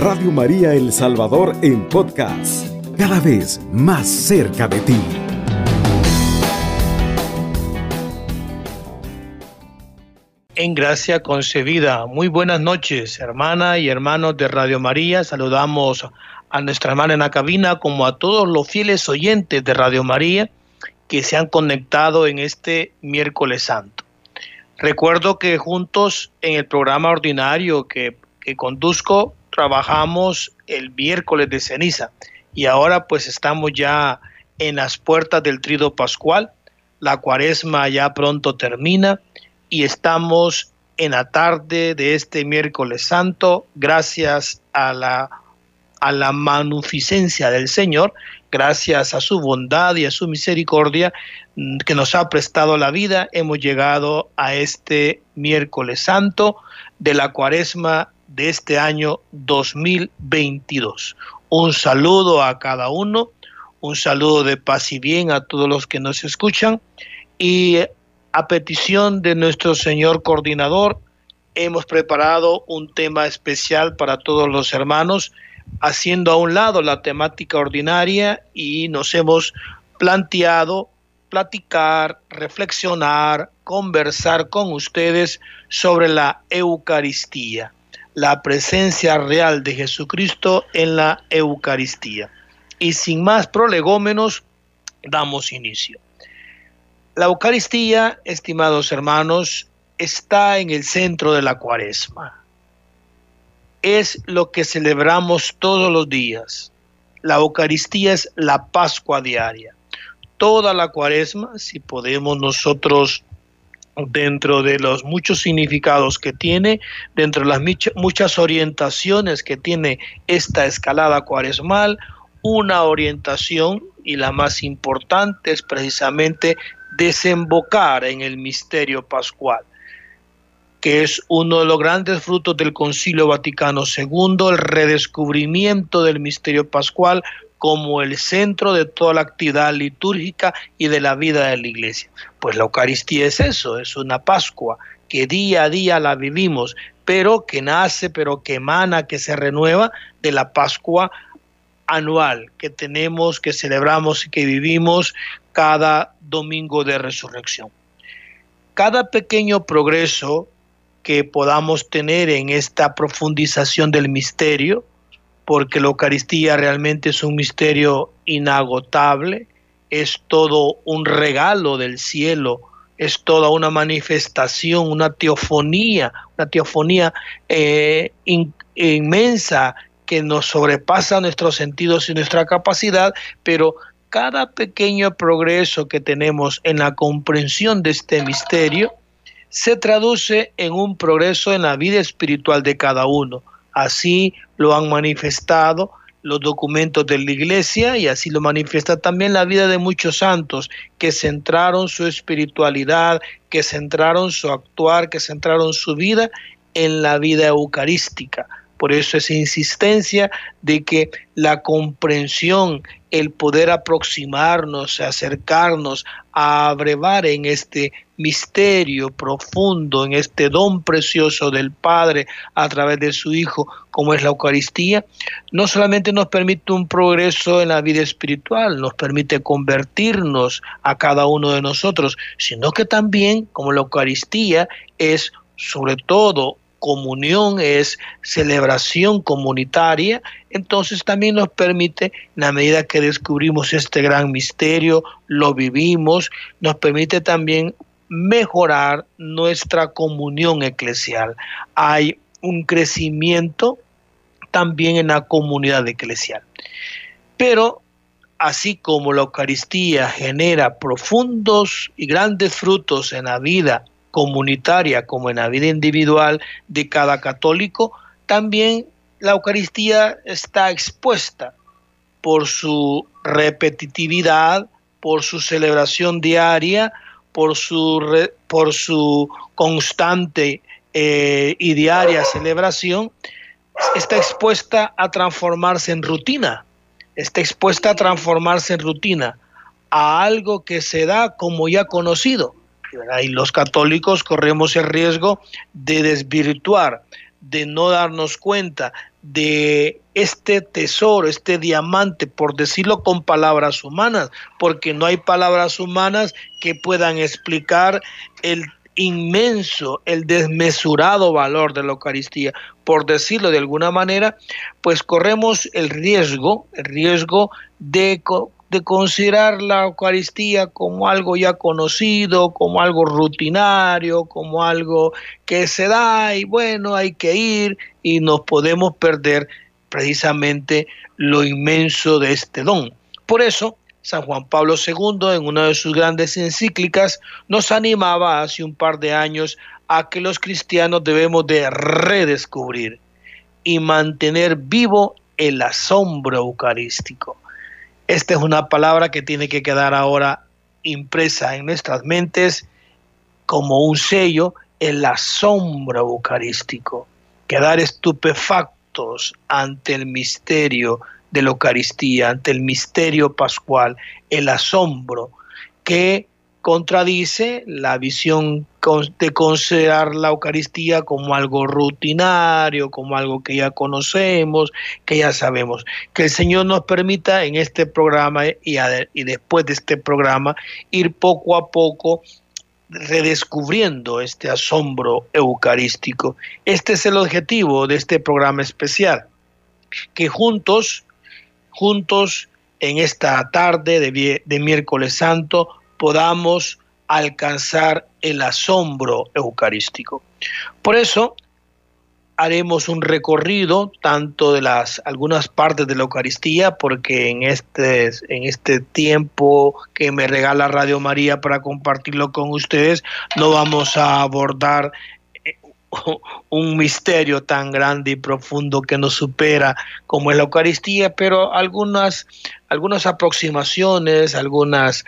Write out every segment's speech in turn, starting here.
Radio María El Salvador en podcast, cada vez más cerca de ti. En gracia concebida. Muy buenas noches, hermana y hermanos de Radio María. Saludamos a nuestra hermana en la cabina como a todos los fieles oyentes de Radio María que se han conectado en este miércoles santo. Recuerdo que juntos en el programa ordinario que, que conduzco trabajamos el miércoles de ceniza y ahora pues estamos ya en las puertas del trido pascual. La cuaresma ya pronto termina y estamos en la tarde de este miércoles santo gracias a la a la magnificencia del Señor, gracias a su bondad y a su misericordia mm, que nos ha prestado la vida, hemos llegado a este miércoles santo de la cuaresma de este año 2022. Un saludo a cada uno, un saludo de paz y bien a todos los que nos escuchan y a petición de nuestro Señor coordinador, hemos preparado un tema especial para todos los hermanos, haciendo a un lado la temática ordinaria y nos hemos planteado platicar, reflexionar, conversar con ustedes sobre la Eucaristía la presencia real de Jesucristo en la Eucaristía. Y sin más prolegómenos, damos inicio. La Eucaristía, estimados hermanos, está en el centro de la cuaresma. Es lo que celebramos todos los días. La Eucaristía es la Pascua diaria. Toda la cuaresma, si podemos nosotros dentro de los muchos significados que tiene, dentro de las muchas orientaciones que tiene esta escalada cuaresmal, una orientación y la más importante es precisamente desembocar en el misterio pascual que es uno de los grandes frutos del Concilio Vaticano II, el redescubrimiento del misterio pascual como el centro de toda la actividad litúrgica y de la vida de la iglesia. Pues la Eucaristía es eso, es una Pascua que día a día la vivimos, pero que nace, pero que emana, que se renueva de la Pascua anual que tenemos, que celebramos y que vivimos cada domingo de resurrección. Cada pequeño progreso que podamos tener en esta profundización del misterio, porque la Eucaristía realmente es un misterio inagotable, es todo un regalo del cielo, es toda una manifestación, una teofonía, una teofonía eh, inmensa que nos sobrepasa nuestros sentidos y nuestra capacidad, pero cada pequeño progreso que tenemos en la comprensión de este misterio se traduce en un progreso en la vida espiritual de cada uno. Así lo han manifestado los documentos de la iglesia y así lo manifiesta también la vida de muchos santos que centraron su espiritualidad, que centraron su actuar, que centraron su vida en la vida eucarística. Por eso esa insistencia de que la comprensión, el poder aproximarnos, acercarnos, a abrevar en este misterio profundo, en este don precioso del Padre a través de su Hijo, como es la Eucaristía, no solamente nos permite un progreso en la vida espiritual, nos permite convertirnos a cada uno de nosotros, sino que también, como la Eucaristía es sobre todo comunión, es celebración comunitaria, entonces también nos permite, en la medida que descubrimos este gran misterio, lo vivimos, nos permite también mejorar nuestra comunión eclesial. Hay un crecimiento también en la comunidad eclesial. Pero así como la Eucaristía genera profundos y grandes frutos en la vida comunitaria como en la vida individual de cada católico, también la Eucaristía está expuesta por su repetitividad, por su celebración diaria, por su, por su constante eh, y diaria celebración, está expuesta a transformarse en rutina, está expuesta a transformarse en rutina, a algo que se da como ya conocido. Y los católicos corremos el riesgo de desvirtuar, de no darnos cuenta, de este tesoro, este diamante, por decirlo con palabras humanas, porque no hay palabras humanas que puedan explicar el inmenso, el desmesurado valor de la Eucaristía. Por decirlo de alguna manera, pues corremos el riesgo, el riesgo de, de considerar la Eucaristía como algo ya conocido, como algo rutinario, como algo que se da y bueno, hay que ir y nos podemos perder precisamente lo inmenso de este don. Por eso, San Juan Pablo II, en una de sus grandes encíclicas, nos animaba hace un par de años a que los cristianos debemos de redescubrir y mantener vivo el asombro eucarístico. Esta es una palabra que tiene que quedar ahora impresa en nuestras mentes como un sello, el asombro eucarístico. Quedar estupefactos ante el misterio de la Eucaristía, ante el misterio pascual, el asombro que contradice la visión de considerar la Eucaristía como algo rutinario, como algo que ya conocemos, que ya sabemos. Que el Señor nos permita en este programa y, después de este programa ir poco a poco redescubriendo este asombro eucarístico. Este es el objetivo de este programa especial, que juntos juntos en esta tarde de, miércoles santo podamos alcanzar el asombro eucarístico. Por eso haremos un recorrido tanto de las algunas partes de la Eucaristía, porque en este, en este tiempo que me regala Radio María para compartirlo con ustedes, no vamos a abordar un misterio tan grande y profundo que nos supera como es la Eucaristía, pero algunas, algunas aproximaciones, algunas,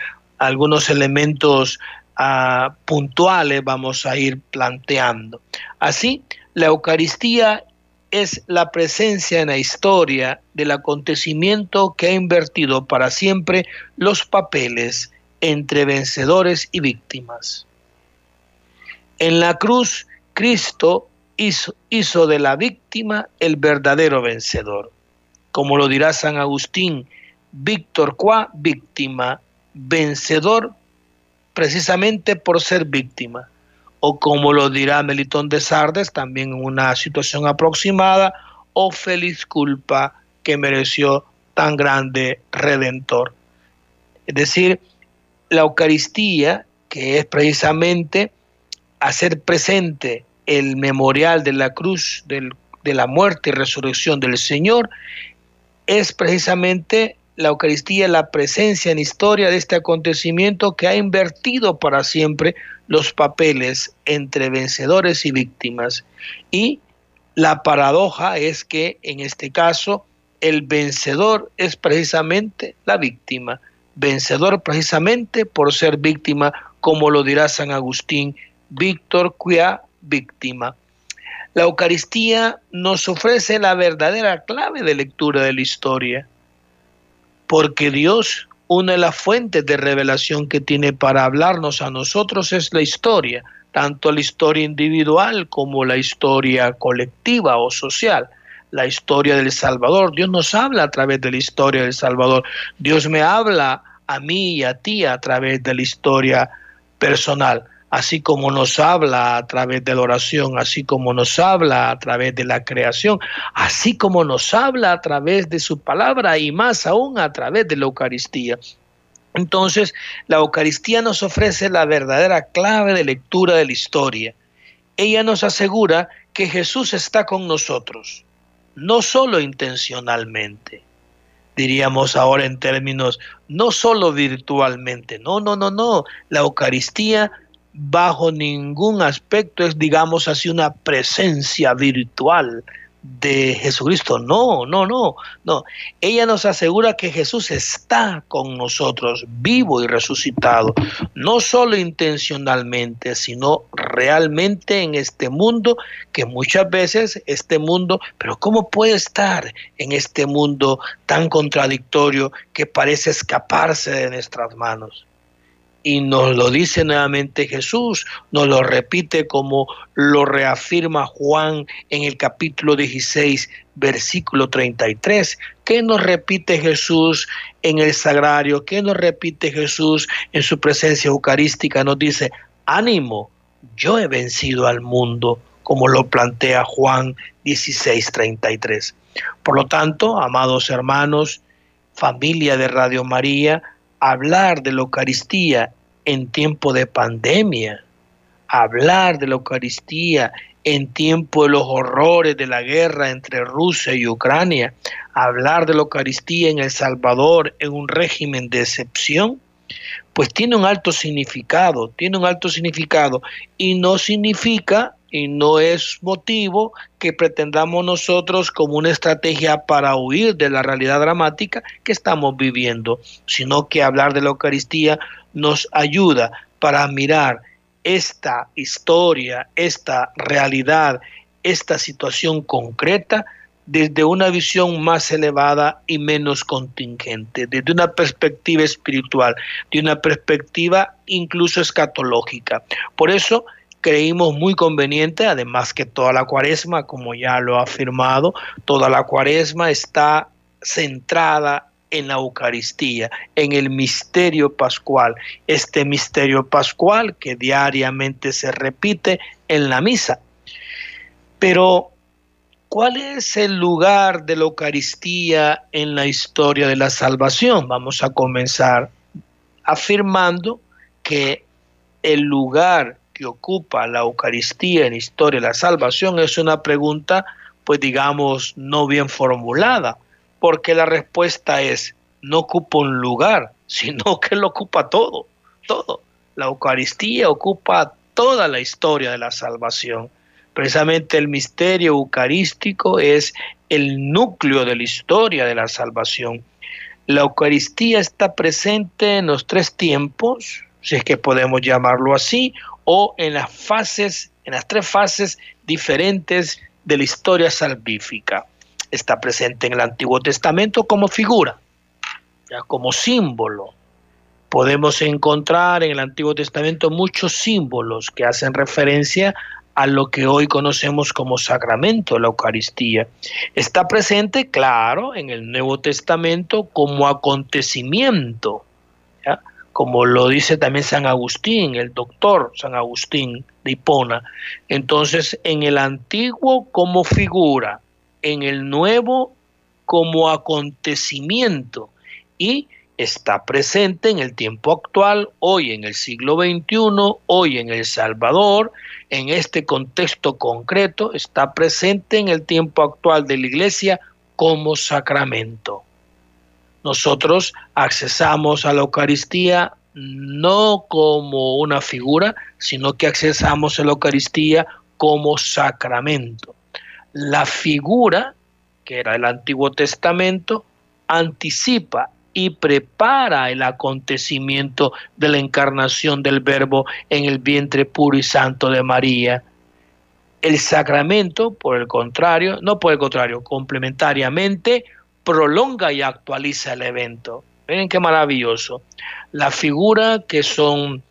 algunos elementos ah, puntuales vamos a ir planteando. Así, la Eucaristía es la presencia en la historia del acontecimiento que ha invertido para siempre los papeles entre vencedores y víctimas. En la cruz, Cristo hizo, de la víctima el verdadero vencedor. Como lo dirá San Agustín, Víctor Qua, víctima, vencedor precisamente por ser víctima. O como lo dirá Melitón de Sardes, también en una situación aproximada, o feliz culpa que mereció tan grande redentor. Es decir, la Eucaristía, que es precisamente hacer presente el memorial de la cruz de la muerte y resurrección del Señor, es precisamente la Eucaristía, la presencia en historia de este acontecimiento que ha invertido para siempre los papeles entre vencedores y víctimas. Y la paradoja es que en este caso el vencedor es precisamente la víctima, vencedor precisamente por ser víctima, como lo dirá San Agustín Víctor Cuia, víctima. La Eucaristía nos ofrece la verdadera clave de lectura de la historia, porque Dios, una de las fuentes de revelación que tiene para hablarnos a nosotros es la historia, tanto la historia individual como la historia colectiva o social la historia del Salvador. Dios nos habla a través de la historia del Salvador. Dios me habla a mí y a ti a través de la historia personal así como nos habla a través de la oración, así como nos habla a través de la creación, así como nos habla a través de su palabra y más aún a través de la Eucaristía. Entonces, la Eucaristía nos ofrece la verdadera clave de lectura de la historia. Ella nos asegura que Jesús está con nosotros, no solo intencionalmente, diríamos ahora en términos, no solo virtualmente, no, no, no, no, la Eucaristía bajo ningún aspecto es, digamos así, una presencia virtual de Jesucristo. No, no, no, no. Ella nos asegura que Jesús está con nosotros, vivo y resucitado, no solo intencionalmente, sino realmente en este mundo, que muchas veces este mundo, pero ¿cómo puede estar en este mundo tan contradictorio que parece escaparse de nuestras manos? Y nos lo dice nuevamente Jesús, nos lo repite como lo reafirma Juan en el capítulo 16, versículo 33. ¿Qué nos repite Jesús en el sagrario? ¿Qué nos repite Jesús en su presencia eucarística? Nos dice, ánimo, yo he vencido al mundo, como lo plantea Juan 16, 33. Por lo tanto, amados hermanos, familia de Radio María, hablar de la Eucaristía en tiempo de pandemia, hablar de la Eucaristía en tiempo de los horrores de la guerra entre Rusia y Ucrania, hablar de la Eucaristía en El Salvador en un régimen de excepción, pues tiene un alto significado, tiene un alto significado y no significa y no es motivo que pretendamos nosotros como una estrategia para huir de la realidad dramática que estamos viviendo, sino que hablar de la Eucaristía nos ayuda para mirar esta historia, esta realidad, esta situación concreta desde una visión más elevada y menos contingente, desde una perspectiva espiritual, de una perspectiva incluso escatológica. Por eso creímos muy conveniente, además que toda la cuaresma, como ya lo ha afirmado, toda la cuaresma está centrada en la Eucaristía, en el misterio pascual, este misterio pascual que diariamente se repite en la misa. Pero, ¿cuál es el lugar de la Eucaristía en la historia de la salvación? Vamos a comenzar afirmando que el lugar ocupa la Eucaristía en historia de la salvación es una pregunta, pues digamos, no bien formulada, porque la respuesta es, no ocupa un lugar, sino que lo ocupa todo, todo. La Eucaristía ocupa toda la historia de la salvación. Precisamente el misterio eucarístico es el núcleo de la historia de la salvación. La Eucaristía está presente en los tres tiempos, si es que podemos llamarlo así, o en las fases, en las tres fases diferentes de la historia salvífica. Está presente en el Antiguo Testamento como figura, ya como símbolo. Podemos encontrar en el Antiguo Testamento muchos símbolos que hacen referencia a lo que hoy conocemos como sacramento, la Eucaristía. Está presente, claro, en el Nuevo Testamento como acontecimiento. Como lo dice también San Agustín, el doctor San Agustín de Hipona. Entonces, en el antiguo como figura, en el nuevo como acontecimiento y está presente en el tiempo actual, hoy en el siglo XXI, hoy en El Salvador, en este contexto concreto, está presente en el tiempo actual de la iglesia como sacramento nosotros accesamos a la Eucaristía no como una figura, sino que accesamos a la Eucaristía como sacramento. La figura, que era el Antiguo Testamento, anticipa y prepara el acontecimiento de la encarnación del Verbo en el vientre puro y santo de María. El sacramento, por el contrario, no por el contrario, complementariamente, prolonga y actualiza el evento. Miren qué maravilloso. La figura que son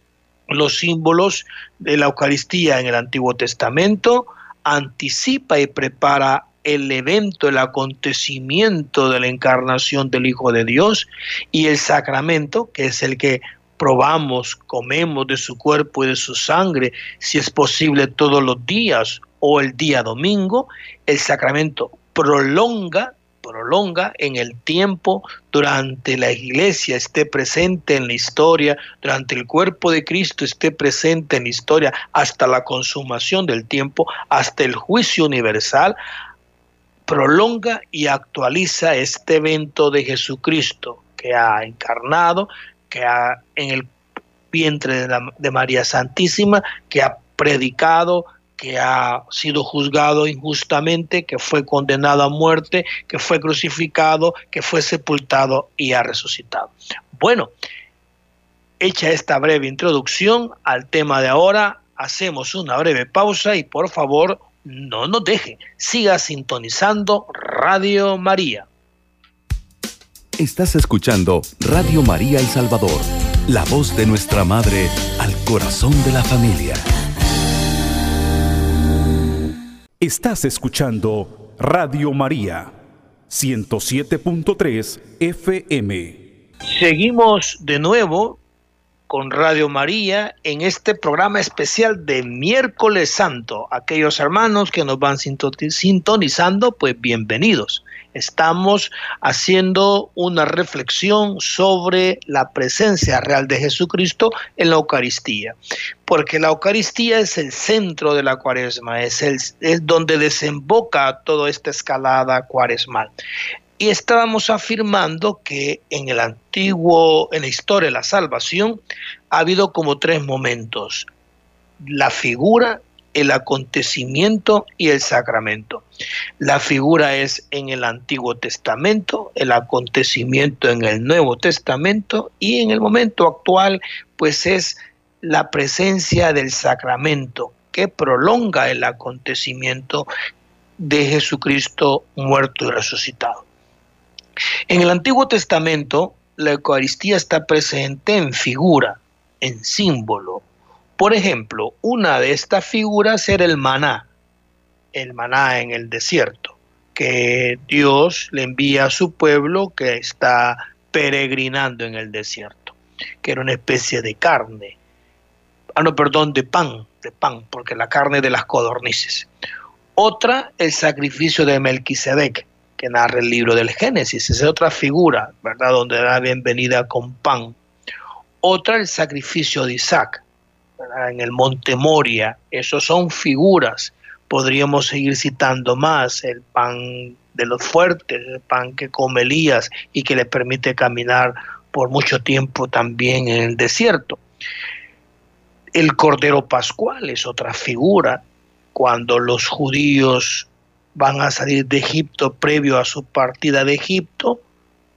los símbolos de la Eucaristía en el Antiguo Testamento anticipa y prepara el evento, el acontecimiento de la encarnación del Hijo de Dios y el sacramento, que es el que probamos, comemos de su cuerpo y de su sangre, si es posible todos los días o el día domingo, el sacramento prolonga prolonga en el tiempo, durante la iglesia esté presente en la historia, durante el cuerpo de Cristo esté presente en la historia, hasta la consumación del tiempo, hasta el juicio universal, prolonga y actualiza este evento de Jesucristo que ha encarnado, que ha en el vientre de, de María Santísima, que ha predicado, que ha sido juzgado injustamente, que fue condenado a muerte, que fue crucificado, que fue sepultado y ha resucitado. Bueno, hecha esta breve introducción al tema de ahora, hacemos una breve pausa y por favor no nos deje, siga sintonizando Radio María. Estás escuchando Radio María El Salvador la voz de nuestra madre al corazón de la familia. Estás escuchando Radio María 107.3 FM. Seguimos de nuevo con Radio María en este programa especial de miércoles santo. Aquellos hermanos que nos van sintonizando, pues bienvenidos. Estamos haciendo una reflexión sobre la presencia real de Jesucristo en la Eucaristía, porque la Eucaristía es el centro de la cuaresma, es, el, donde desemboca toda esta escalada cuaresmal. Y estábamos afirmando que en el antiguo, en la historia de la salvación, ha habido como tres momentos. La figura, el acontecimiento y el sacramento. La figura es en el Antiguo Testamento, el acontecimiento en el Nuevo Testamento y en el momento actual pues es la presencia del sacramento que prolonga el acontecimiento de Jesucristo muerto y resucitado. En el Antiguo Testamento, la Eucaristía está presente en figura, en símbolo. Por ejemplo, una de estas figuras era el maná, el maná en el desierto, que Dios le envía a su pueblo que está peregrinando en el desierto, que era una especie de carne, ah no, perdón, de pan, de pan, porque la carne de las codornices. Otra, el sacrificio de Melquisedec, que narra el libro del Génesis. Esa es otra figura, ¿verdad? Donde da bienvenida con pan. Otra, el sacrificio de Isaac, en el monte Moria. Esos son figuras. Podríamos seguir citando más. El pan de los fuertes, el pan que come Elías y que le permite caminar por mucho tiempo también en el desierto. El Cordero Pascual es otra figura. Cuando los judíos van a salir de Egipto previo a su partida de Egipto,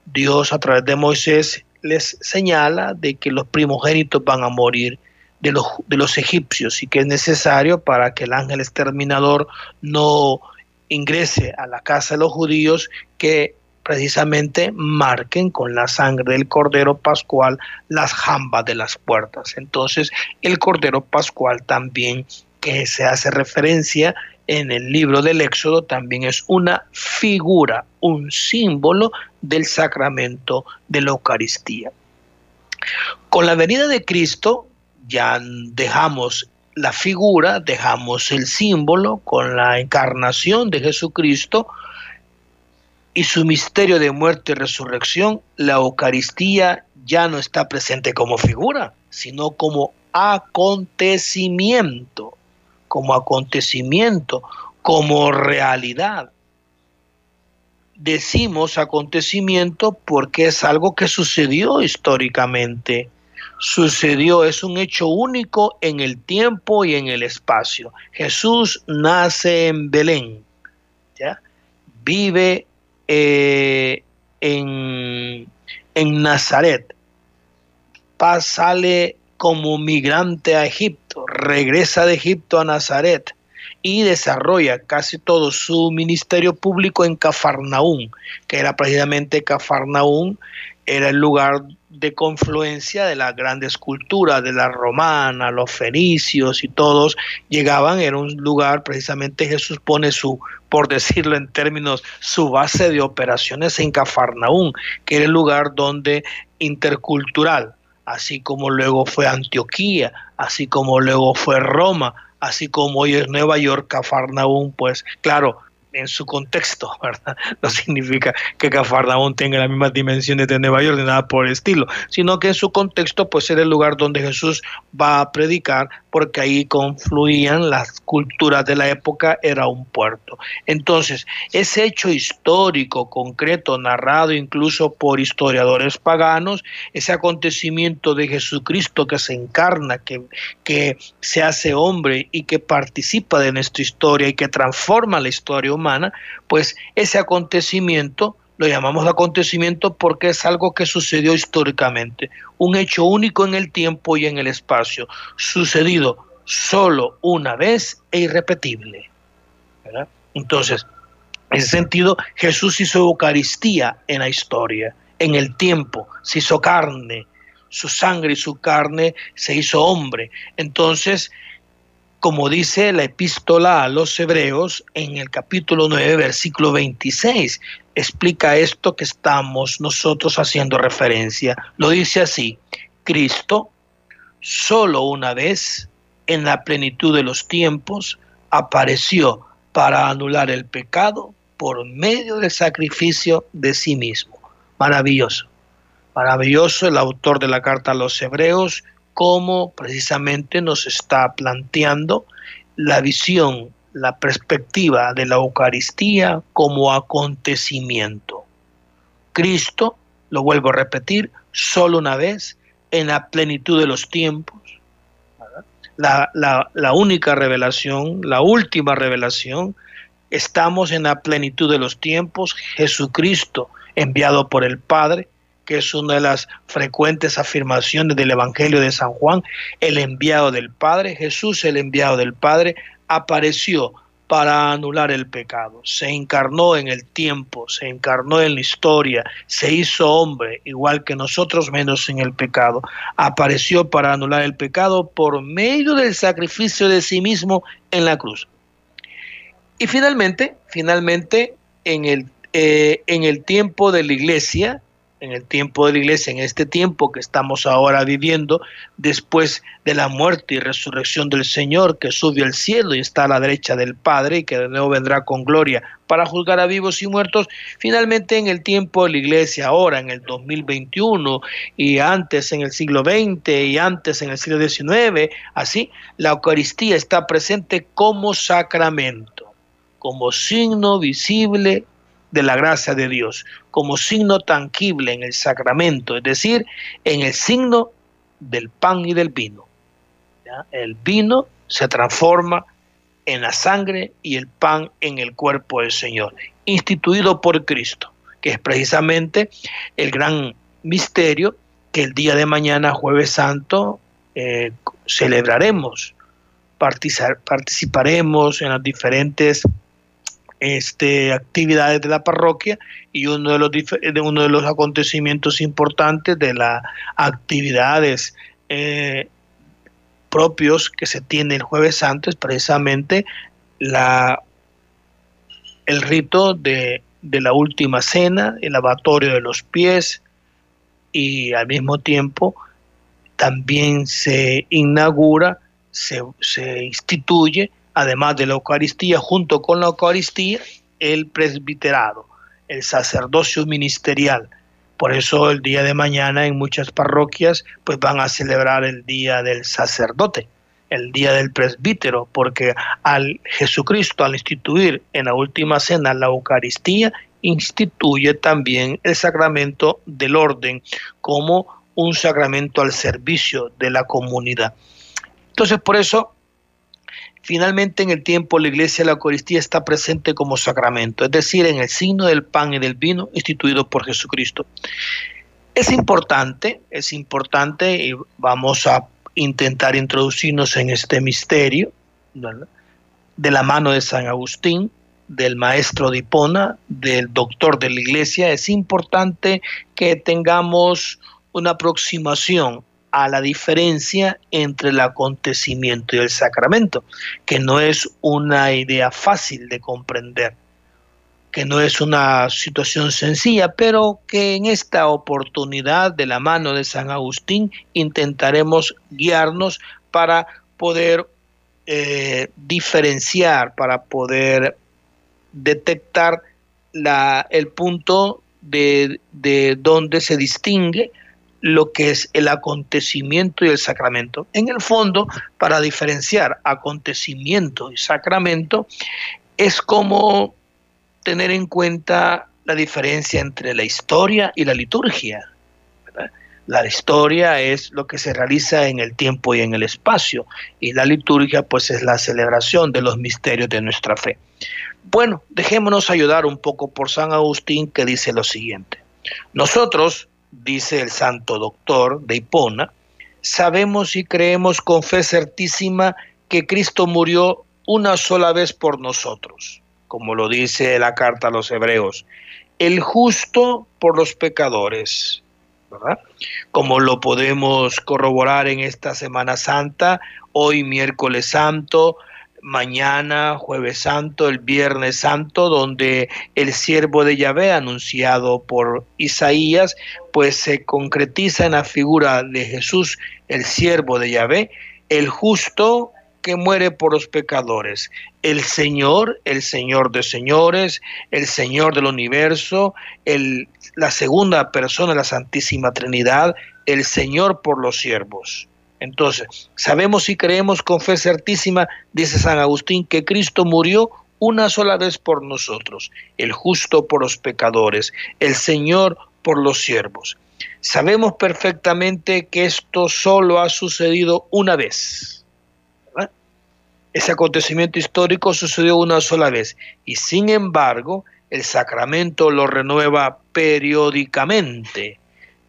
Dios a través de Moisés les señala de que los primogénitos van a morir de los, de los egipcios y que es necesario para que el ángel exterminador no ingrese a la casa de los judíos que precisamente marquen con la sangre del Cordero Pascual las jambas de las puertas. Entonces el Cordero Pascual también que se hace referencia en el libro del Éxodo también es una figura, un símbolo del sacramento de la Eucaristía. Con la venida de Cristo ya dejamos la figura, dejamos el símbolo con la encarnación de Jesucristo y su misterio de muerte y resurrección, la Eucaristía ya no está presente como figura, sino como acontecimiento como acontecimiento, como realidad. Decimos acontecimiento porque es algo que sucedió históricamente. Sucedió, es un hecho único en el tiempo y en el espacio. Jesús nace en Belén, ¿ya? vive eh, en, en Nazaret, sale como migrante a Egipto, regresa de Egipto a Nazaret y desarrolla casi todo su ministerio público en Cafarnaún, que era precisamente Cafarnaún, era el lugar de confluencia de las grandes culturas, de la romana, los fenicios y todos llegaban, era un lugar, precisamente Jesús pone su, por decirlo en términos, su base de operaciones en Cafarnaún, que era el lugar donde intercultural, así como luego fue Antioquía, así como luego fue Roma, así como hoy es Nueva York, Cafarnaún, pues claro, en su contexto, ¿verdad? No significa que Cafarnaún tenga las mismas dimensiones de Nueva York, ni nada por el estilo, sino que en su contexto, pues era el lugar donde Jesús va a predicar, porque ahí confluían las culturas de la época, era un puerto. Entonces, ese hecho histórico, concreto, narrado incluso por historiadores paganos, ese acontecimiento de Jesucristo que se encarna, que, que se hace hombre y que participa de nuestra historia y que transforma la historia humana, pues ese acontecimiento lo llamamos acontecimiento porque es algo que sucedió históricamente, un hecho único en el tiempo y en el espacio, sucedido solo una vez e irrepetible. Entonces, en ese sentido, Jesús hizo Eucaristía en la historia, en el tiempo, se hizo carne, su sangre y su carne se hizo hombre. Entonces, como dice la epístola a los hebreos en el capítulo 9, versículo 26, explica esto que estamos nosotros haciendo referencia. Lo dice así, Cristo solo una vez en la plenitud de los tiempos apareció para anular el pecado por medio del sacrificio de sí mismo. Maravilloso. Maravilloso el autor de la carta a los hebreos, cómo precisamente nos está planteando la visión, la perspectiva de la Eucaristía como acontecimiento. Cristo, lo vuelvo a repetir, solo una vez, en la plenitud de los tiempos, la, la, única revelación, la última revelación, estamos en la plenitud de los tiempos, Jesucristo enviado por el Padre, que es una de las frecuentes afirmaciones del Evangelio de San Juan, el enviado del Padre, Jesús el enviado del Padre, apareció para anular el pecado. Se encarnó en el tiempo, se encarnó en la historia, se hizo hombre, igual que nosotros, menos en el pecado. Apareció para anular el pecado por medio del sacrificio de sí mismo en la cruz. Y finalmente, finalmente, en el, eh, en el tiempo de la iglesia, en el tiempo de la iglesia, en este tiempo que estamos ahora viviendo, después de la muerte y resurrección del Señor, que subió al cielo y está a la derecha del Padre y que de nuevo vendrá con gloria para juzgar a vivos y muertos, finalmente en el tiempo de la iglesia, ahora en el 2021 y antes en el siglo XX y antes en el siglo XIX, así, la Eucaristía está presente como sacramento, como signo visible de la gracia de Dios como signo tangible en el sacramento, es decir, en el signo del pan y del vino. El vino se transforma en la sangre y el pan en el cuerpo del Señor, instituido por Cristo, que es precisamente el gran misterio que el día de mañana, jueves santo, eh, celebraremos, participaremos en las diferentes este, actividades de la parroquia y uno de los, de uno de los acontecimientos importantes de las actividades eh, propios que se tiene el jueves santo es precisamente la, el rito de, de la última cena, el lavatorio de los pies y al mismo tiempo también se inaugura, se, se instituye además de la Eucaristía, junto con la Eucaristía, el presbiterado, el sacerdocio ministerial. Por eso el día de mañana en muchas parroquias pues van a celebrar el día del sacerdote, el día del presbítero, porque al Jesucristo al instituir en la última cena la Eucaristía instituye también el sacramento del orden como un sacramento al servicio de la comunidad. Entonces por eso Finalmente, en el tiempo, la iglesia de la Eucaristía está presente como sacramento, es decir, en el signo del pan y del vino instituido por Jesucristo. Es importante, es importante, y vamos a intentar introducirnos en este misterio, de la mano de San Agustín, del maestro de Hipona, del doctor de la iglesia, es importante que tengamos una aproximación a la diferencia entre el acontecimiento y el sacramento, que no es una idea fácil de comprender, que no es una situación sencilla, pero que en esta oportunidad de la mano de San Agustín intentaremos guiarnos para poder eh, diferenciar, para poder detectar la, el punto de, de donde se distingue lo que es el acontecimiento y el sacramento. En el fondo, para diferenciar acontecimiento y sacramento, es como tener en cuenta la diferencia entre la historia y la liturgia. La historia es lo que se realiza en el tiempo y en el espacio, y la liturgia pues es la celebración de los misterios de nuestra fe. Bueno, dejémonos ayudar un poco por San Agustín que dice lo siguiente. Nosotros, dice el santo doctor de Hipona, sabemos y creemos con fe certísima que Cristo murió una sola vez por nosotros, como lo dice la carta a los hebreos, el justo por los pecadores, ¿verdad? Como lo podemos corroborar en esta Semana Santa, hoy miércoles santo, mañana jueves santo, el viernes santo, donde el siervo de Yahvé, anunciado por Isaías, pues se concretiza en la figura de Jesús, el siervo de Yahvé, el justo que muere por los pecadores. El Señor, el Señor de señores, el Señor del universo, el, la segunda persona de la Santísima Trinidad, el Señor por los siervos. Entonces, sabemos y creemos con fe certísima, dice San Agustín, que Cristo murió una sola vez por nosotros, el justo por los pecadores, el Señor por los siervos. Sabemos perfectamente que esto solo ha sucedido una vez ese acontecimiento histórico sucedió una sola vez y sin embargo el sacramento lo renueva periódicamente,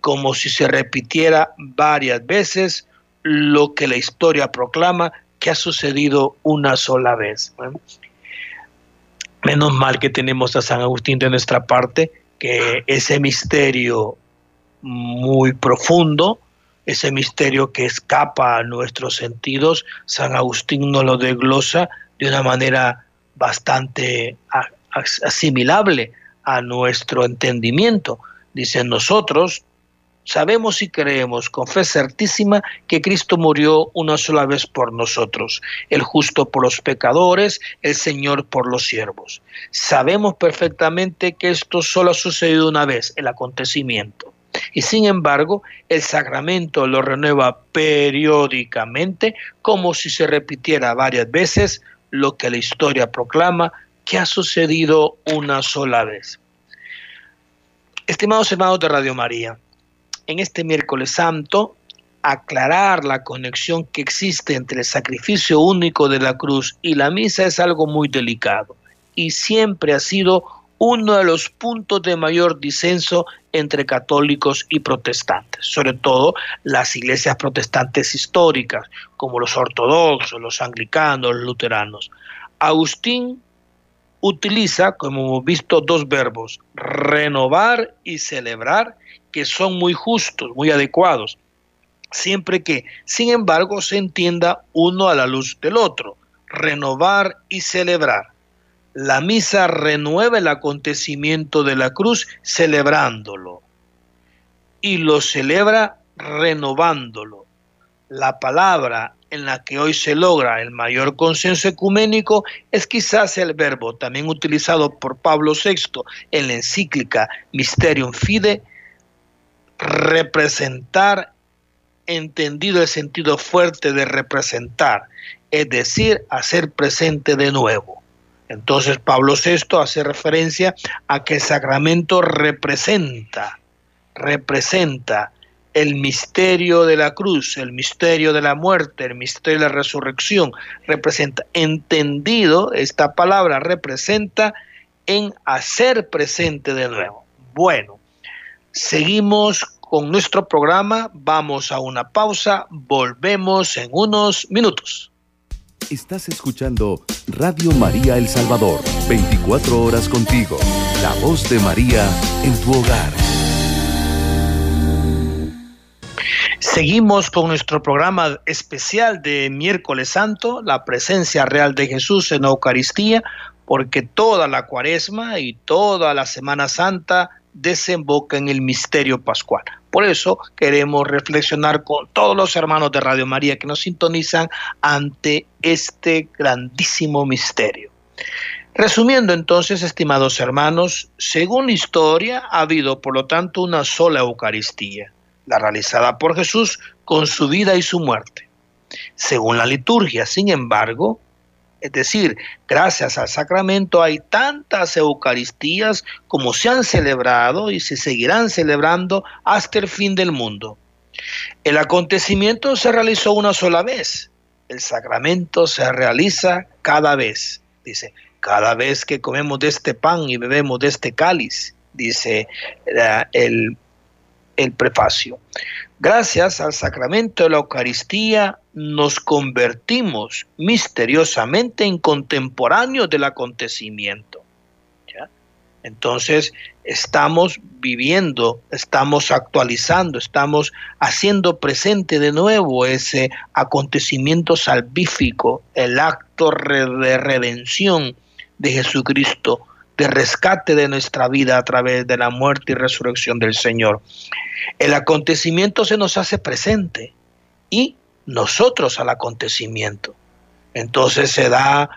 como si se repitiera varias veces lo que la historia proclama que ha sucedido una sola vez. Menos mal que tenemos a San Agustín de nuestra parte, que ese misterio muy profundo, ese misterio que escapa a nuestros sentidos, San Agustín nos lo desglosa de una manera bastante asimilable a nuestro entendimiento. Dice, nosotros sabemos y creemos con fe certísima que Cristo murió una sola vez por nosotros, el justo por los pecadores, el Señor por los siervos. Sabemos perfectamente que esto solo ha sucedido una vez, el acontecimiento. Y sin embargo, el sacramento lo renueva periódicamente como si se repitiera varias veces lo que la historia proclama que ha sucedido una sola vez. Estimados hermanos de Radio María, en este miércoles santo, aclarar la conexión que existe entre el sacrificio único de la cruz y la misa es algo muy delicado y siempre ha sido uno de los puntos de mayor disenso entre católicos y protestantes, sobre todo las iglesias protestantes históricas, como los ortodoxos, los anglicanos, los luteranos. Agustín utiliza, como hemos visto, dos verbos, renovar y celebrar, que son muy justos, muy adecuados, siempre que, sin embargo, se entienda uno a la luz del otro, renovar y celebrar la misa renueva el acontecimiento de la cruz celebrándolo y lo celebra renovándolo. La palabra en la que hoy se logra el mayor consenso ecuménico es quizás el verbo también utilizado por Pablo VI en la encíclica Mysterium Fide, representar, entendido el sentido fuerte de representar, es decir, hacer presente de nuevo. Entonces Pablo VI hace referencia a que el sacramento representa, representa el misterio de la cruz, el misterio de la muerte, el misterio de la resurrección, representa, entendido, esta palabra representa en hacer presente de nuevo. Bueno, seguimos con nuestro programa, vamos a una pausa, volvemos en unos minutos. Estás escuchando Radio María El Salvador, 24 horas contigo, la voz de María en tu hogar. Seguimos con nuestro programa especial de miércoles santo, la presencia real de Jesús en la Eucaristía, porque toda la cuaresma y toda la Semana Santa desemboca en el misterio pascual. Por eso queremos reflexionar con todos los hermanos de Radio María que nos sintonizan ante este grandísimo misterio. Resumiendo entonces, estimados hermanos, según la historia ha habido por lo tanto una sola Eucaristía, la realizada por Jesús con su vida y su muerte. Según la liturgia, sin embargo, es decir, gracias al sacramento hay tantas Eucaristías como se han celebrado y se seguirán celebrando hasta el fin del mundo. El acontecimiento se realizó una sola vez. El sacramento se realiza cada vez. Dice, cada vez que comemos de este pan y bebemos de este cáliz, dice eh, el, el prefacio. Gracias al sacramento de la Eucaristía nos convertimos misteriosamente en contemporáneos del acontecimiento. Entonces, estamos viviendo, estamos actualizando, estamos haciendo presente de nuevo ese acontecimiento salvífico, el acto de redención de Jesucristo, de rescate de nuestra vida a través de la muerte y resurrección del Señor. El acontecimiento se nos hace presente y nosotros al acontecimiento. Entonces se da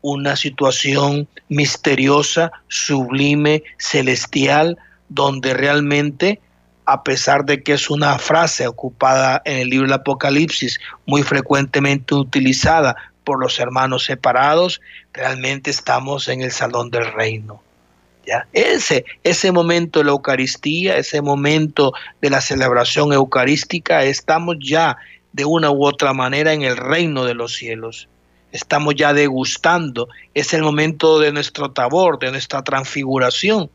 una situación misteriosa, sublime, celestial, donde realmente, a pesar de que es una frase ocupada en el libro del Apocalipsis, muy frecuentemente utilizada por los hermanos separados, realmente estamos en el salón del reino. ¿Ya? Ese, ese momento de la Eucaristía, ese momento de la celebración eucarística, estamos ya de una u otra manera en el reino de los cielos estamos ya degustando, es el momento de nuestro tabor, de nuestra transfiguración.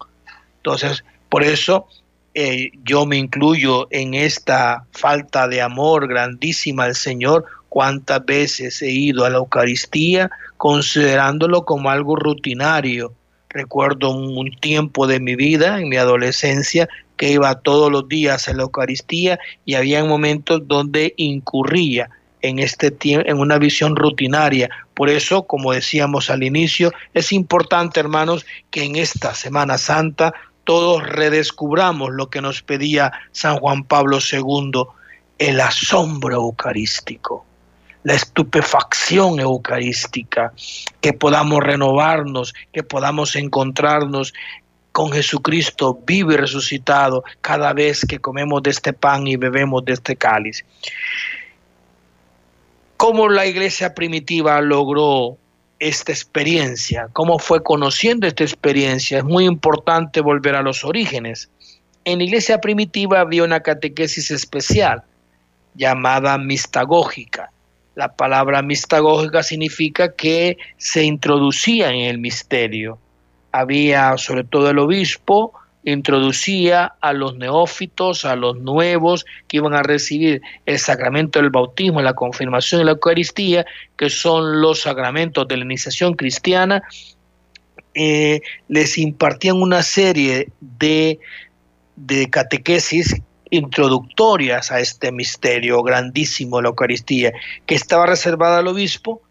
Entonces, por eso eh, yo me incluyo en esta falta de amor grandísima al Señor. Cuántas veces he ido a la Eucaristía considerándolo como algo rutinario. Recuerdo un tiempo de mi vida, en mi adolescencia, que iba todos los días a la Eucaristía y había momentos donde incurría en este en una visión rutinaria. Por eso, como decíamos al inicio, es importante, hermanos, que en esta Semana Santa todos redescubramos lo que nos pedía San Juan Pablo II, el asombro eucarístico, la estupefacción eucarística, que podamos renovarnos, que podamos encontrarnos con Jesucristo vivo y resucitado cada vez que comemos de este pan y bebemos de este cáliz cómo la iglesia primitiva logró esta experiencia, cómo fue conociendo esta experiencia. Es muy importante volver a los orígenes. En la iglesia primitiva había una catequesis especial llamada mistagógica. La palabra mistagógica significa que se introducía en el misterio. Había sobre todo el obispo, introducía a los neófitos, a los nuevos que iban a recibir el sacramento del bautismo, la confirmación y la Eucaristía, que son los sacramentos de la iniciación cristiana, eh, les impartían una serie de, de catequesis introductorias a este misterio grandísimo, la Eucaristía, que estaba reservada al obispo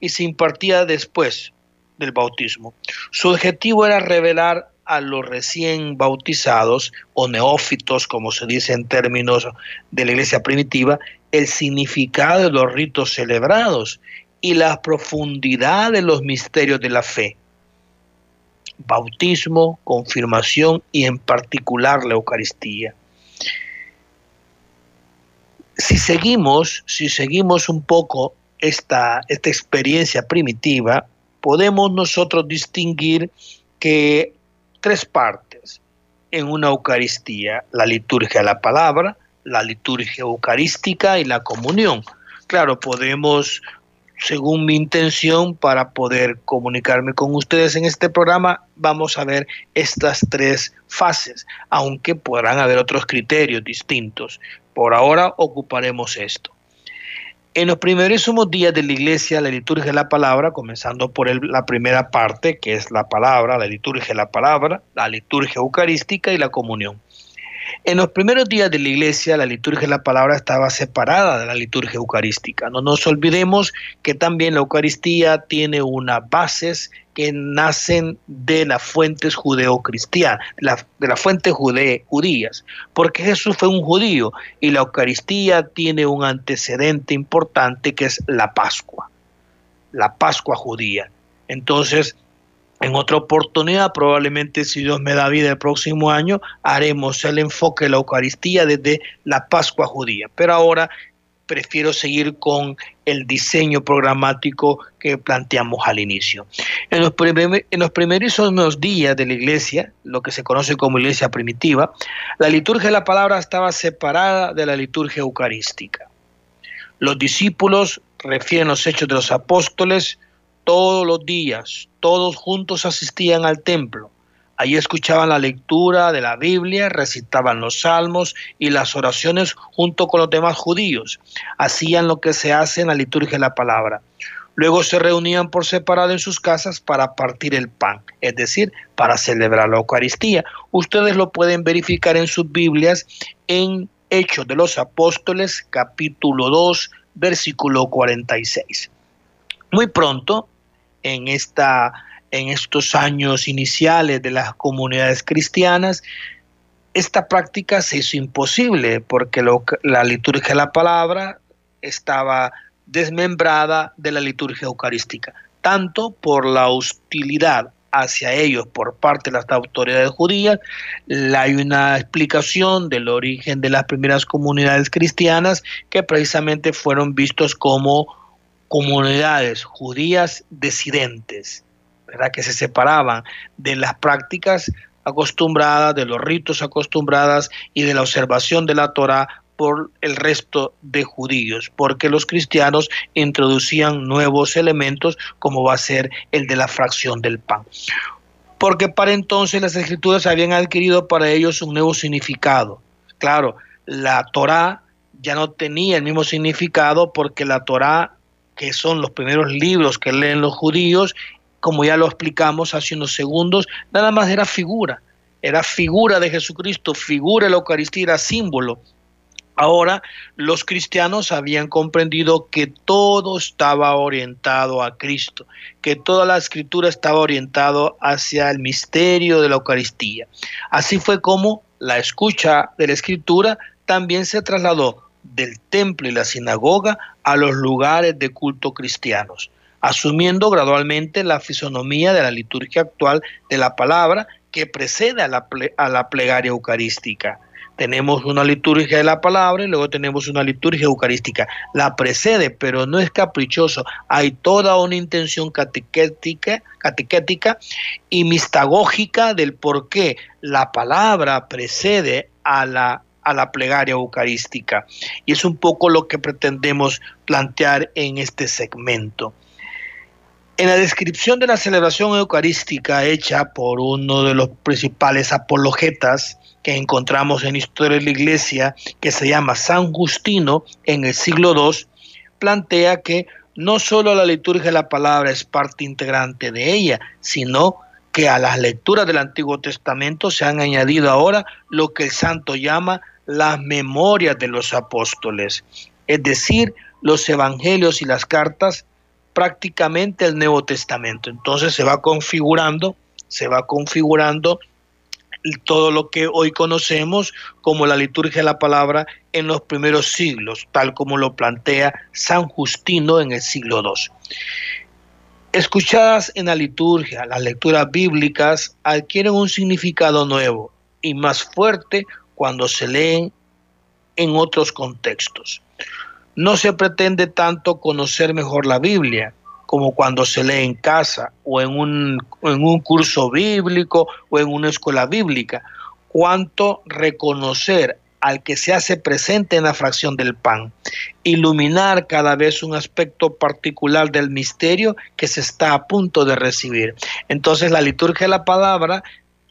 y se impartía después del bautismo. Su objetivo era revelar a los recién bautizados o neófitos, como se dice en términos de la iglesia primitiva, el significado de los ritos celebrados y la profundidad de los misterios de la fe. Bautismo, confirmación y en particular la Eucaristía. Si seguimos, si seguimos un poco esta, esta experiencia primitiva, podemos nosotros distinguir que tres partes en una Eucaristía, la liturgia de la palabra, la liturgia eucarística y la comunión. Claro, podemos, según mi intención, para poder comunicarme con ustedes en este programa, vamos a ver estas tres fases, aunque podrán haber otros criterios distintos. Por ahora ocuparemos esto. En los primerísimos días de la iglesia, la liturgia de la palabra, comenzando por la primera parte, que es la palabra, la liturgia de la palabra, la liturgia eucarística y la comunión. En los primeros días de la iglesia, la liturgia de la palabra estaba separada de la liturgia eucarística. No nos olvidemos que también la Eucaristía tiene unas bases que nacen de las fuentes judeocristianas, de las fuentes judías, porque Jesús fue un judío y la Eucaristía tiene un antecedente importante que es la Pascua, la Pascua judía. Entonces, en otra oportunidad, probablemente si Dios me da vida el próximo año, haremos el enfoque de la Eucaristía desde la Pascua judía. Pero ahora prefiero seguir con el diseño programático que planteamos al inicio. En los, primeros días de la iglesia, lo que se conoce como iglesia primitiva, la liturgia de la palabra estaba separada de la liturgia eucarística. Los discípulos refieren los hechos de los apóstoles, todos los días, todos juntos asistían al templo. Allí escuchaban la lectura de la Biblia, recitaban los salmos y las oraciones junto con los demás judíos. Hacían lo que se hace en la liturgia de la palabra. Luego se reunían por separado en sus casas para partir el pan, es decir, para celebrar la Eucaristía. Ustedes lo pueden verificar en sus Biblias en Hechos de los Apóstoles, capítulo 2, versículo 46. Muy pronto, en, esta, en estos años iniciales de las comunidades cristianas, esta práctica se hizo imposible porque la liturgia de la palabra estaba desmembrada de la liturgia eucarística, tanto por la hostilidad hacia ellos por parte de las autoridades judías. Hay una explicación del origen de las primeras comunidades cristianas que precisamente fueron vistos como comunidades judías disidentes, ¿verdad? que se separaban de las prácticas acostumbradas, de los ritos acostumbradas y de la observación de la Torah por el resto de judíos, porque los cristianos introducían nuevos elementos como va a ser el de la fracción del pan. Porque para entonces las escrituras habían adquirido para ellos un nuevo significado. Claro, la Torá ya no tenía el mismo significado porque la Torá, que son los primeros libros que leen los judíos, como ya lo explicamos hace unos segundos, nada más era figura, era figura de Jesucristo, figura de la Eucaristía, era símbolo Ahora los cristianos habían comprendido que todo estaba orientado a Cristo, que toda la escritura estaba orientado hacia el misterio de la Eucaristía. Así fue como la escucha de la escritura también se trasladó del templo y la sinagoga a los lugares de culto cristianos, asumiendo gradualmente la fisonomía de la liturgia actual de la palabra que precede a la, a la plegaria eucarística tenemos una liturgia de la palabra y luego tenemos una liturgia eucarística. La precede, pero no es caprichoso. Hay toda una intención catequética, catequética y mistagógica del por qué la palabra precede a la, a la plegaria eucarística. Y es un poco lo que pretendemos plantear en este segmento. En la descripción de la celebración eucarística hecha por uno de los principales apologetas que encontramos en Historia de la Iglesia, que se llama San Justino en el siglo II, plantea que no solo la liturgia de la palabra es parte integrante de ella, sino que a las lecturas del Antiguo Testamento se han añadido ahora lo que el santo llama las memorias de los apóstoles, es decir, los evangelios y las cartas prácticamente el Nuevo Testamento. Entonces se va configurando, se va configurando todo lo que hoy conocemos como la liturgia de la palabra en los primeros siglos, tal como lo plantea San Justino en el siglo II. Escuchadas en la liturgia, las lecturas bíblicas adquieren un significado nuevo y más fuerte cuando se leen en otros contextos. No se pretende tanto conocer mejor la Biblia como cuando se lee en casa o en un, en un curso bíblico o en una escuela bíblica, cuanto reconocer al que se hace presente en la fracción del pan, iluminar cada vez un aspecto particular del misterio que se está a punto de recibir. Entonces la liturgia de la palabra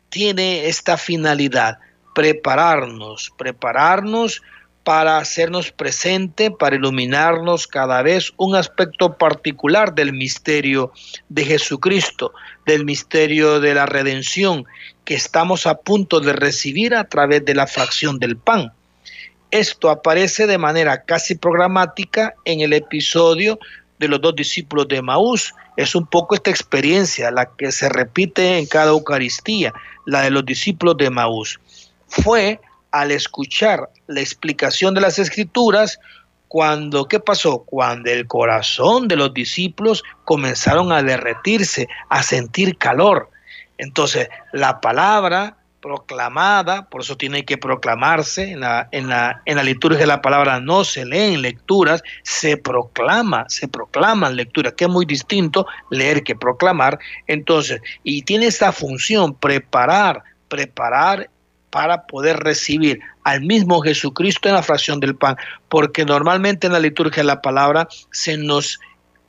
tiene esta finalidad, prepararnos, prepararnos para hacernos presente, para iluminarnos cada vez un aspecto particular del misterio de Jesucristo, del misterio de la redención que estamos a punto de recibir a través de la fracción del pan. Esto aparece de manera casi programática en el episodio de los dos discípulos de Maús. Es un poco esta experiencia la que se repite en cada Eucaristía, la de los discípulos de Maús. Fue al escuchar la explicación de las escrituras, cuando, ¿qué pasó? Cuando el corazón de los discípulos comenzaron a derretirse, a sentir calor. Entonces, la palabra proclamada, por eso tiene que proclamarse, en la, en la, en la liturgia de la palabra no se leen lecturas, se proclama, se proclaman lecturas, que es muy distinto leer que proclamar. Entonces, y tiene esa función, preparar, preparar para poder recibir al mismo Jesucristo en la fracción del pan, porque normalmente en la liturgia la palabra se nos,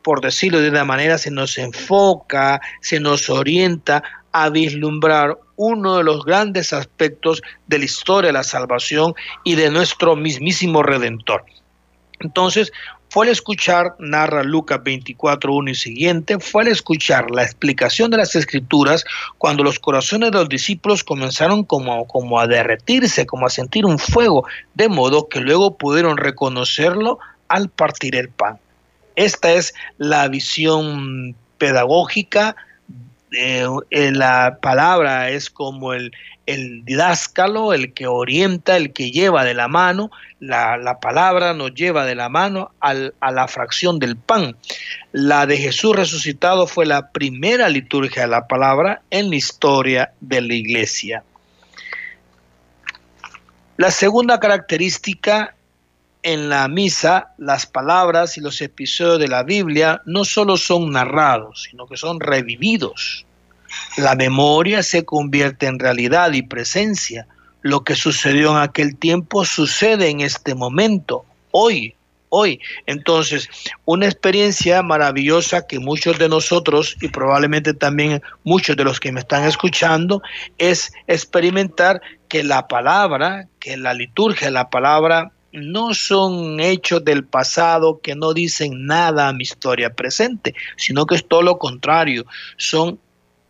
por decirlo de una manera, se nos enfoca, se nos orienta a vislumbrar uno de los grandes aspectos de la historia de la salvación y de nuestro mismísimo redentor. Entonces, Fue al escuchar, narra Lucas 24, 1 y siguiente, fue al escuchar la explicación de las escrituras cuando los corazones de los discípulos comenzaron como, como a derretirse, como a sentir un fuego, de modo que luego pudieron reconocerlo al partir el pan. Esta es la visión pedagógica eh, la palabra es como el, el didáscalo, el que orienta, el que lleva de la mano, la, palabra nos lleva de la mano a la fracción del pan. La de Jesús resucitado fue la primera liturgia de la palabra en la historia de la iglesia. La segunda característica en la misa, las palabras y los episodios de la Biblia no solo son narrados, sino que son revividos. La memoria se convierte en realidad y presencia. Lo que sucedió en aquel tiempo sucede en este momento, hoy, hoy. Entonces, una experiencia maravillosa que muchos de nosotros y probablemente también muchos de los que me están escuchando es experimentar que la palabra, que la liturgia, la palabra no son hechos del pasado que no dicen nada a mi historia presente, sino que es todo lo contrario, son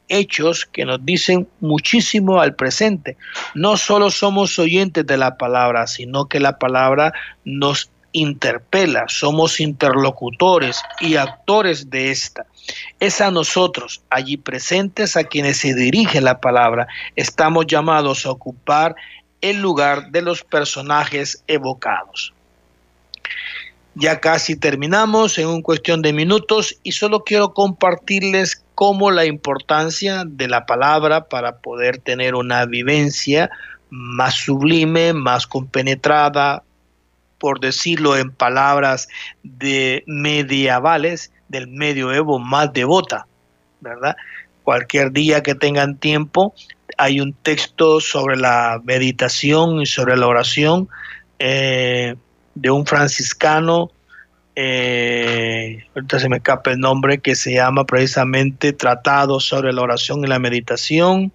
hechos que nos dicen muchísimo al presente. No solo somos oyentes de la palabra, sino que la palabra nos interpela, somos interlocutores y actores de esta. Es a nosotros, allí presentes, a quienes se dirige la palabra, estamos llamados a ocupar el lugar de los personajes evocados. Ya casi terminamos en un cuestión de minutos y solo quiero compartirles cómo la importancia de la palabra para poder tener una vivencia más sublime, más compenetrada, por decirlo en palabras de medievales, del medioevo más devota, ¿verdad? Cualquier día que tengan tiempo, hay un texto sobre la meditación y sobre la oración eh, de un franciscano, eh, ahorita se me escapa el nombre, que se llama precisamente Tratado sobre la oración y la meditación.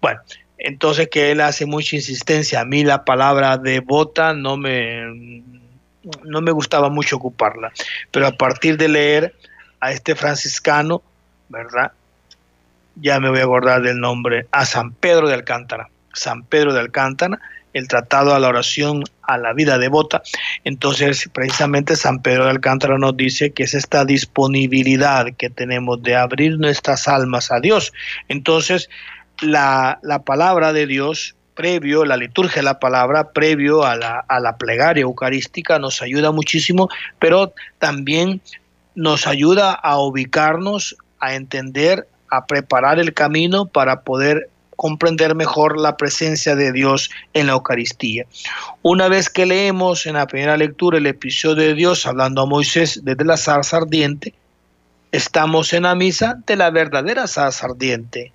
Bueno, entonces que él hace mucha insistencia. A mí la palabra devota no me, no me gustaba mucho ocuparla, pero a partir de leer a este franciscano, ¿verdad? Ya me voy a acordar del nombre, a San Pedro de Alcántara. San Pedro de Alcántara, el tratado a la oración a la vida devota. Entonces, precisamente San Pedro de Alcántara nos dice que es esta disponibilidad que tenemos de abrir nuestras almas a Dios. Entonces, la, palabra de Dios, previo, la liturgia de la palabra, previo a la, a la plegaria eucarística, nos ayuda muchísimo, pero también nos ayuda a ubicarnos, a entender, a preparar el camino para poder comprender mejor la presencia de Dios en la Eucaristía. Una vez que leemos en la primera lectura el episodio de Dios hablando a Moisés desde la zarza ardiente, estamos en la misa de la verdadera zarza ardiente,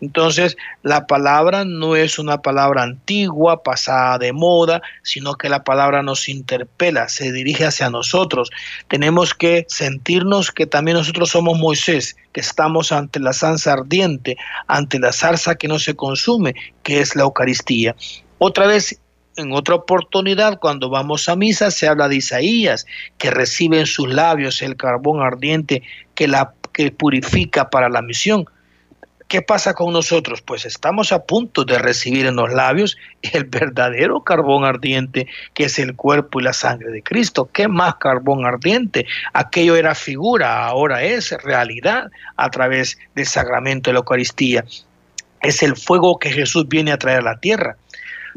entonces, la palabra no es una palabra antigua, pasada de moda, sino que la palabra nos interpela, se dirige hacia nosotros. Tenemos que sentirnos que también nosotros somos Moisés, que estamos ante la zanza ardiente, ante la zarza que no se consume, que es la Eucaristía. Otra vez en otra oportunidad, cuando vamos a misa, se habla de Isaías, que recibe en sus labios el carbón ardiente que la que purifica para la misión. ¿Qué pasa con nosotros? Pues estamos a punto de recibir en los labios el verdadero carbón ardiente que es el cuerpo y la sangre de Cristo. ¿Qué más carbón ardiente? Aquello era figura, ahora es realidad a través del sacramento de la Eucaristía. Es el fuego que Jesús viene a traer a la tierra.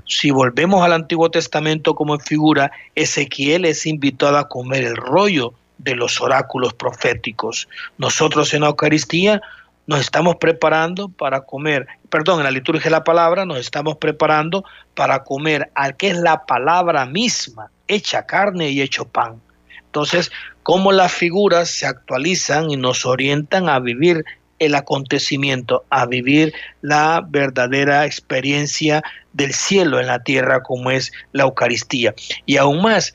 Si volvemos al Antiguo Testamento como figura, Ezequiel es invitado a comer el rollo de los oráculos proféticos. Nosotros en la Eucaristía nos estamos preparando para comer, perdón, en la liturgia de la palabra nos estamos preparando para comer al que es la palabra misma, hecha carne y hecho pan. Entonces, cómo las figuras se actualizan y nos orientan a vivir el acontecimiento, a vivir la verdadera experiencia del cielo en la tierra como es la Eucaristía. Y aún más,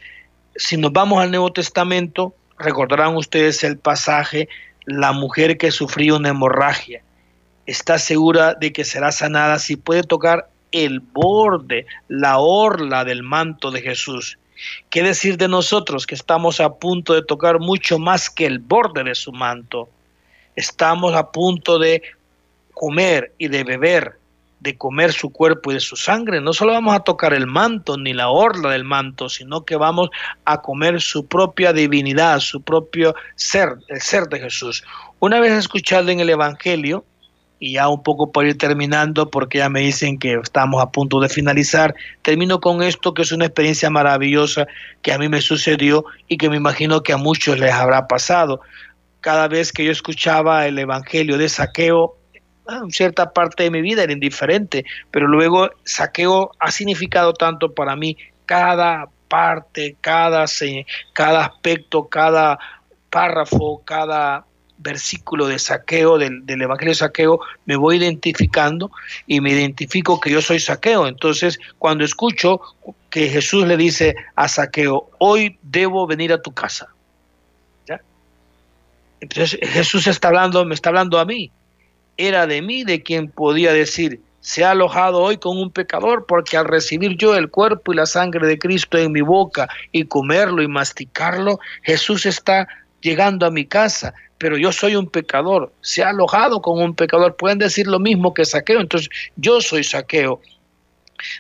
si nos vamos al Nuevo Testamento, recordarán ustedes el pasaje la mujer que sufrió una hemorragia está segura de que será sanada si puede tocar el borde, la orla del manto de Jesús. ¿Qué decir de nosotros que estamos a punto de tocar mucho más que el borde de su manto? Estamos a punto de comer y de beber, de comer su cuerpo y de su sangre. No solo vamos a tocar el manto ni la orla del manto, sino que vamos a comer su propia divinidad, su propio ser, el ser de Jesús. Una vez escuchado en el Evangelio, y ya un poco por ir terminando, porque ya me dicen que estamos a punto de finalizar, termino con esto que es una experiencia maravillosa que a mí me sucedió y que me imagino que a muchos les habrá pasado. Cada vez que yo escuchaba el Evangelio de saqueo, cierta parte de mi vida era indiferente, pero luego saqueo ha significado tanto para mí cada parte, cada, cada aspecto, cada párrafo, cada versículo de saqueo, del, Evangelio de saqueo, me voy identificando y me identifico que yo soy saqueo. Entonces, cuando escucho que Jesús le dice a saqueo, hoy debo venir a tu casa. Entonces Jesús está hablando, me está hablando a mí. Era de mí de quien podía decir, se ha alojado hoy con un pecador, porque al recibir yo el cuerpo y la sangre de Cristo en mi boca y comerlo y masticarlo, Jesús está llegando a mi casa pero yo soy un pecador, se ha alojado con un pecador, pueden decir lo mismo que saqueo, entonces yo soy saqueo.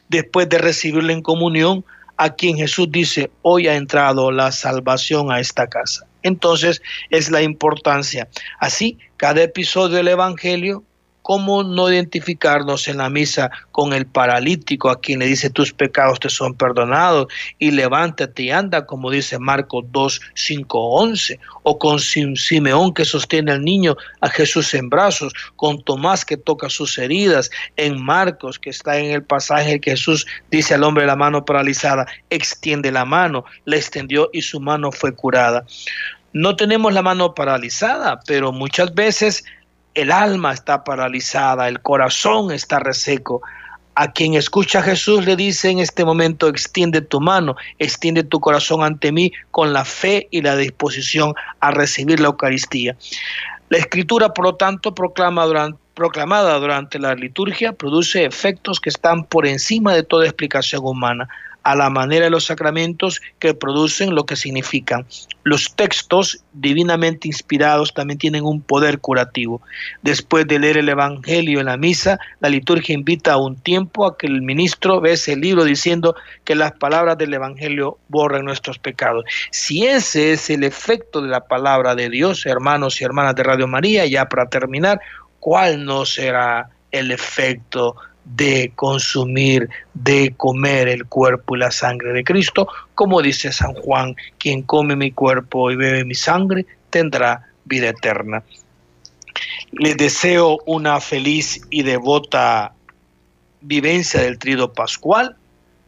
Después de recibirle en comunión, a quien Jesús dice, hoy ha entrado la salvación a esta casa. Entonces es la importancia. Así, cada episodio del Evangelio ¿Cómo no identificarnos en la misa con el paralítico a quien le dice tus pecados te son perdonados y levántate y anda, como dice Marcos 2, 5, 11? O con Simeón que sostiene al niño a Jesús en brazos, con Tomás que toca sus heridas, en Marcos que está en el pasaje que Jesús dice al hombre la mano paralizada, extiende la mano, le extendió y su mano fue curada. No tenemos la mano paralizada, pero muchas veces el alma está paralizada, el corazón está reseco. A quien escucha a Jesús le dice en este momento, extiende tu mano, extiende tu corazón ante mí con la fe y la disposición a recibir la Eucaristía. La escritura, por lo tanto, proclama proclamada durante la liturgia, produce efectos que están por encima de toda explicación humana a la manera de los sacramentos que producen lo que significan. Los textos divinamente inspirados también tienen un poder curativo. Después de leer el Evangelio en la misa, la liturgia invita a un tiempo a que el ministro bese el libro diciendo que las palabras del Evangelio borren nuestros pecados. Si ese es el efecto de la palabra de Dios, hermanos y hermanas de Radio María, ya para terminar, ¿cuál no será el efecto de consumir, de comer el cuerpo y la sangre de Cristo, como dice San Juan, quien come mi cuerpo y bebe mi sangre tendrá vida eterna. Les deseo una feliz y devota vivencia del trido pascual,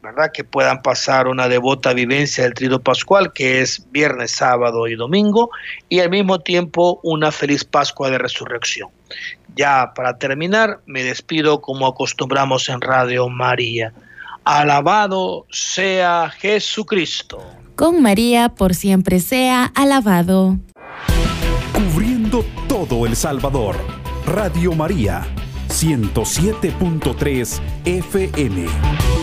¿verdad? Que puedan pasar una devota vivencia del trido pascual, que es viernes, sábado y domingo, y al mismo tiempo una feliz Pascua de Resurrección. Ya para terminar, me despido como acostumbramos en Radio María. Alabado sea Jesucristo. Con María por siempre sea alabado. Cubriendo todo El Salvador. Radio María, 107.3 FM.